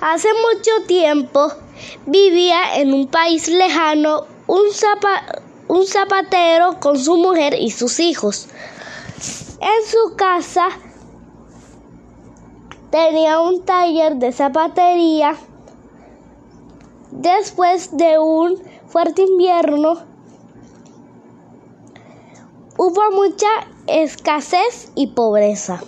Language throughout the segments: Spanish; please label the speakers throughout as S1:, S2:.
S1: Hace mucho tiempo vivía en un país lejano un, un zapatero con su mujer y sus hijos. En su casa tenía un taller de zapatería. Después de un fuerte invierno, hubo mucha escasez y pobreza.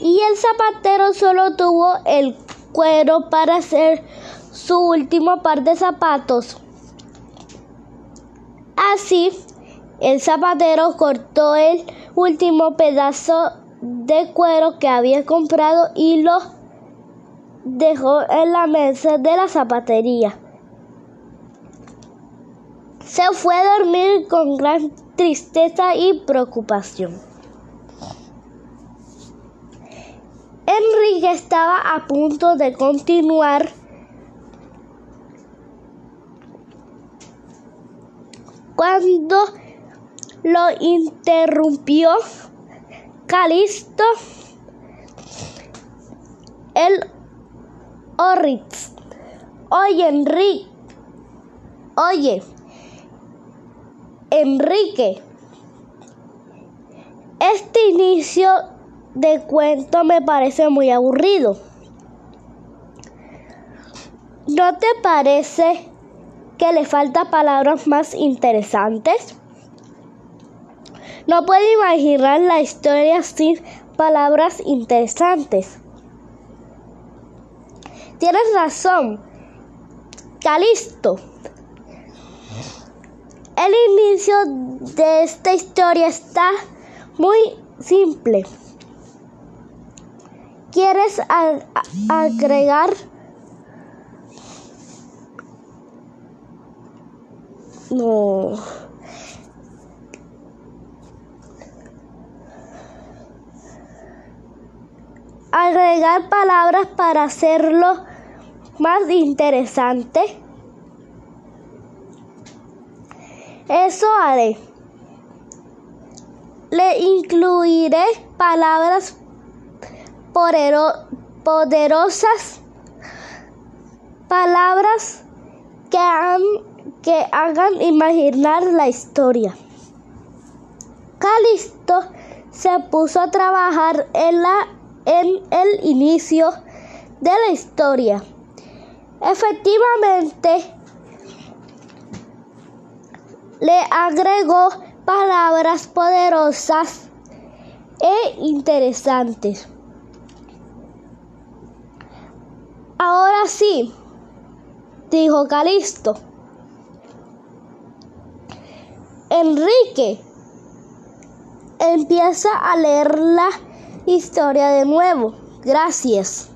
S1: Y el zapatero solo tuvo el cuero para hacer su último par de zapatos. Así, el zapatero cortó el último pedazo de cuero que había comprado y lo dejó en la mesa de la zapatería. Se fue a dormir con gran tristeza y preocupación. Enrique estaba a punto de continuar cuando lo interrumpió Calisto el Orritz. Oye, Enrique. Oye, Enrique. Este inicio de cuento me parece muy aburrido. ¿No te parece que le falta palabras más interesantes? No puedo imaginar la historia sin palabras interesantes. Tienes razón, Calisto. El inicio de esta historia está muy simple. ¿Quieres agregar? No. Agregar palabras para hacerlo más interesante. Eso haré. Le incluiré palabras poderosas, palabras que, que hagan imaginar la historia. Calisto se puso a trabajar en, la, en el inicio de la historia. Efectivamente, le agregó palabras poderosas e interesantes. Ahora sí, dijo Calisto. Enrique empieza a leer la historia de nuevo. Gracias.